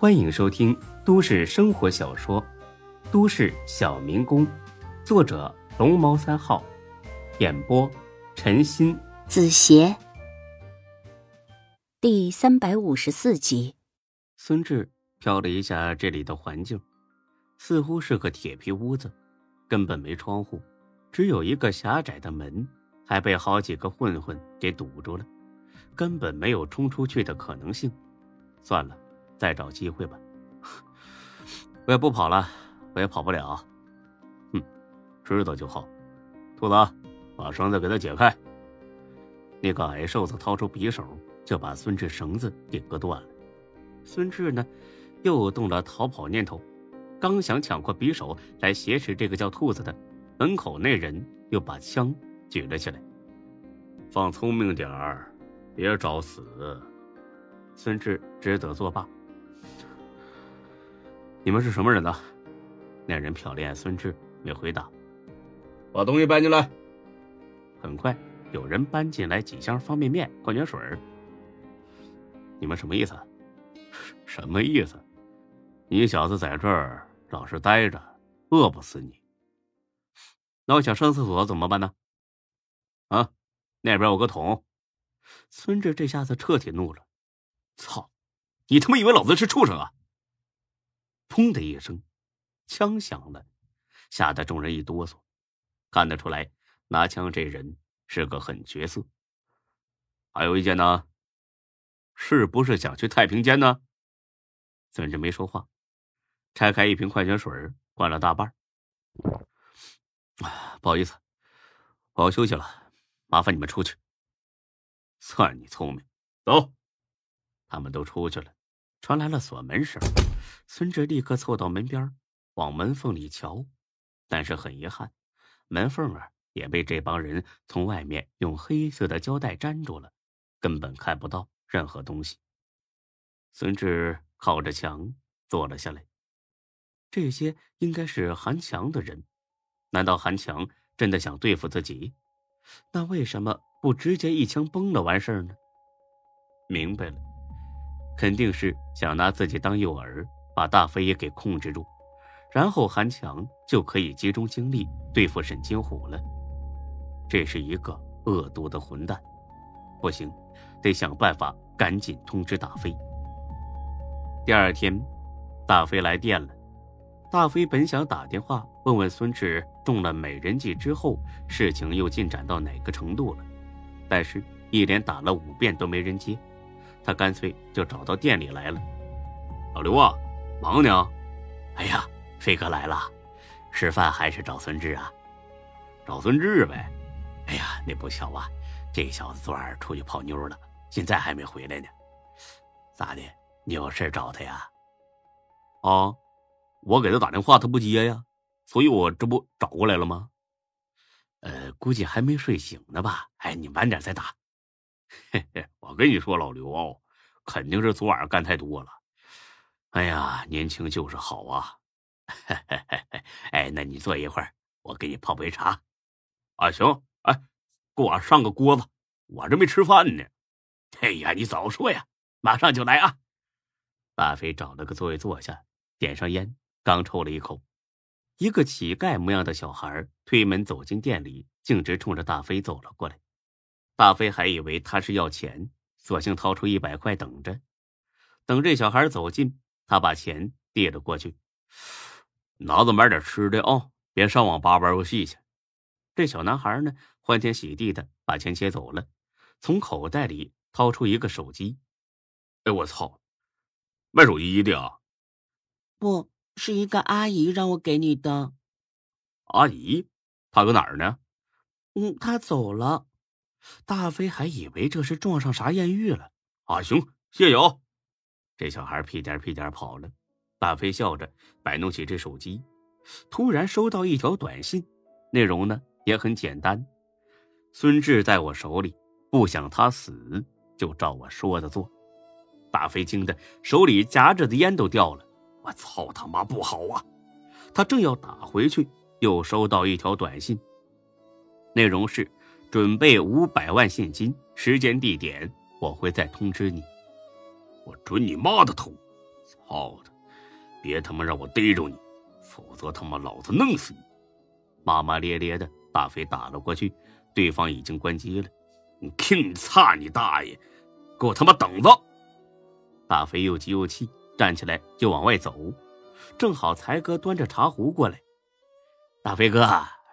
欢迎收听都市生活小说《都市小民工》，作者龙猫三号，演播陈鑫、子邪，第三百五十四集。孙志瞟了一下这里的环境，似乎是个铁皮屋子，根本没窗户，只有一个狭窄的门，还被好几个混混给堵住了。根本没有冲出去的可能性，算了，再找机会吧。我也不跑了，我也跑不了。哼，知道就好。兔子，把绳子给他解开。那个矮瘦子掏出匕首，就把孙志绳子给割断了。孙志呢，又动了逃跑念头，刚想抢过匕首来挟持这个叫兔子的，门口那人又把枪举了起来。放聪明点儿。别找死！孙志只得作罢。你们是什么人呢？那人瞟了眼孙志，没回答。把东西搬进来。很快，有人搬进来几箱方便面、矿泉水。你们什么意思？什么意思？你小子在这儿老实待着，饿不死你。那我想上厕所怎么办呢？啊，那边有个桶。孙志这下子彻底怒了：“操！你他妈以为老子是畜生啊！”砰的一声，枪响了，吓得众人一哆嗦。看得出来，拿枪这人是个狠角色。还有意见呢？是不是想去太平间呢？孙志没说话，拆开一瓶矿泉水，灌了大半。不好意思，我要休息了，麻烦你们出去。算你聪明，走。他们都出去了，传来了锁门声。孙志立刻凑到门边，往门缝里瞧，但是很遗憾，门缝啊也被这帮人从外面用黑色的胶带粘住了，根本看不到任何东西。孙志靠着墙坐了下来。这些应该是韩强的人，难道韩强真的想对付自己？那为什么？不直接一枪崩了完事儿呢？明白了，肯定是想拿自己当诱饵，把大飞也给控制住，然后韩强就可以集中精力对付沈金虎了。这是一个恶毒的混蛋，不行，得想办法赶紧通知大飞。第二天，大飞来电了。大飞本想打电话问问孙志中了美人计之后，事情又进展到哪个程度了。但是，一连打了五遍都没人接，他干脆就找到店里来了。老刘啊，王娘？哎呀，飞哥来了，吃饭还是找孙志啊？找孙志呗。哎呀，那不巧啊，这小子昨晚出去泡妞了，现在还没回来呢。咋的？你有事找他呀？啊，我给他打电话，他不接呀，所以我这不找过来了吗？呃，估计还没睡醒呢吧？哎，你晚点再打。嘿嘿，我跟你说，老刘，肯定是昨晚干太多了。哎呀，年轻就是好啊！哎，那你坐一会儿，我给你泡杯茶。啊，行。哎，给我上个锅子，我这没吃饭呢。哎呀，你早说呀，马上就来啊！大飞找了个座位坐下，点上烟，刚抽了一口。一个乞丐模样的小孩推门走进店里，径直冲着大飞走了过来。大飞还以为他是要钱，索性掏出一百块等着。等这小孩走近，他把钱递了过去：“拿着买点吃的啊，别上网吧玩游戏去。”这小男孩呢，欢天喜地的把钱接走了，从口袋里掏出一个手机。“哎，我操，卖手机的啊？”“不。”是一个阿姨让我给你的，阿姨，她搁哪儿呢？嗯，她走了。大飞还以为这是撞上啥艳遇了。啊，行，谢谢啊。这小孩屁颠屁颠跑了。大飞笑着摆弄起这手机，突然收到一条短信，内容呢也很简单：孙志在我手里，不想他死，就照我说的做。大飞惊得手里夹着的烟都掉了。我操他妈不好啊！他正要打回去，又收到一条短信，内容是：准备五百万现金，时间地点我会再通知你。我准你妈的头！操的，别他妈让我逮着你，否则他妈老子弄死你！骂骂咧咧的，大飞打了过去，对方已经关机了。你听你擦你大爷，给我他妈等着！大飞又急又气，站起来就往外走，正好才哥端着茶壶过来。大飞哥，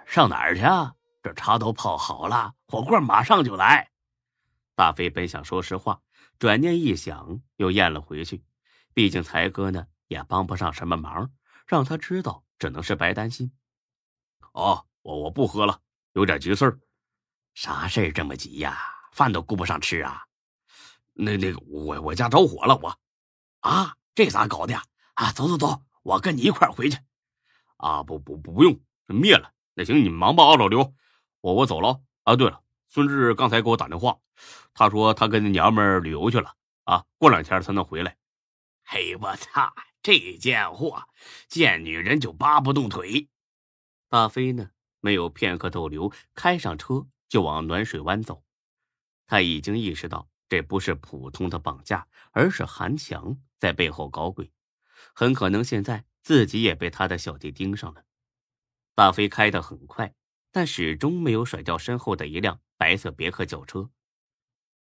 上哪儿去啊？这茶都泡好了，火锅马上就来。大飞本想说实话，转念一想，又咽了回去。毕竟才哥呢也帮不上什么忙，让他知道只能是白担心。哦，我我不喝了，有点急事儿。啥事儿这么急呀？饭都顾不上吃啊？那那个，我我家着火了，我啊，这咋搞的？啊，走走走，我跟你一块回去。啊，不不不不用，灭了。那行，你忙吧啊，老刘，我我走了。啊，对了，孙志刚才给我打电话，他说他跟那娘们旅游去了啊，过两天才能回来。嘿，我操，这贱货，见女人就扒不动腿。大飞呢，没有片刻逗留，开上车就往暖水湾走。他已经意识到。这不是普通的绑架，而是韩强在背后搞鬼，很可能现在自己也被他的小弟盯上了。大飞开得很快，但始终没有甩掉身后的一辆白色别克轿车。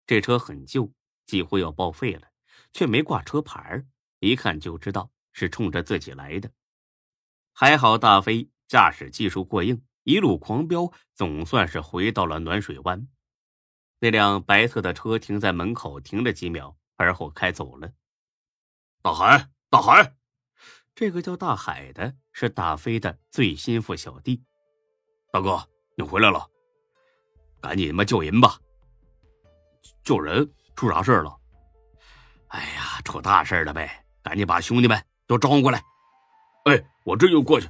这车很旧，几乎要报废了，却没挂车牌一看就知道是冲着自己来的。还好大飞驾驶技术过硬，一路狂飙，总算是回到了暖水湾。那辆白色的车停在门口，停了几秒，而后开走了。大海，大海，这个叫大海的是大飞的最心腹小弟。大哥，你回来了，赶紧他妈救人吧！救人？出啥事了？哎呀，出大事了呗！赶紧把兄弟们都招呼过来。哎，我这就过去。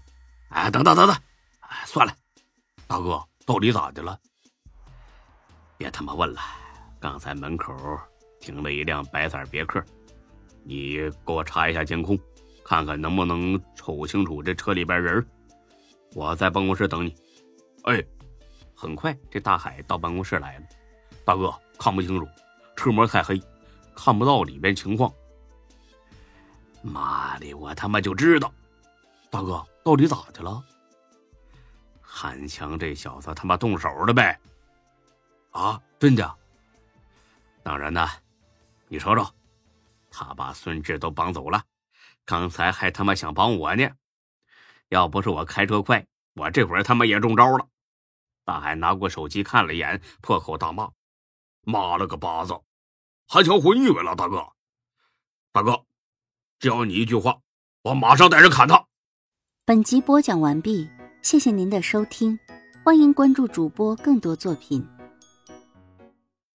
哎，等等等等，哎，算了，大哥，到底咋的了？别他妈问了！刚才门口停了一辆白色别克，你给我查一下监控，看看能不能瞅清楚这车里边人。我在办公室等你。哎，很快这大海到办公室来了。大哥，看不清楚，车膜太黑，看不到里边情况。妈的，我他妈就知道！大哥，到底咋的了？韩强这小子他妈动手了呗！啊，真的？当然呢，你瞅瞅，他把孙志都绑走了，刚才还他妈想绑我呢。要不是我开车快，我这会儿他妈也中招了。大海拿过手机看了一眼，破口大骂：“妈了个巴子！还想混你们了，大哥！大哥，只要你一句话，我马上带人砍他。”本集播讲完毕，谢谢您的收听，欢迎关注主播更多作品。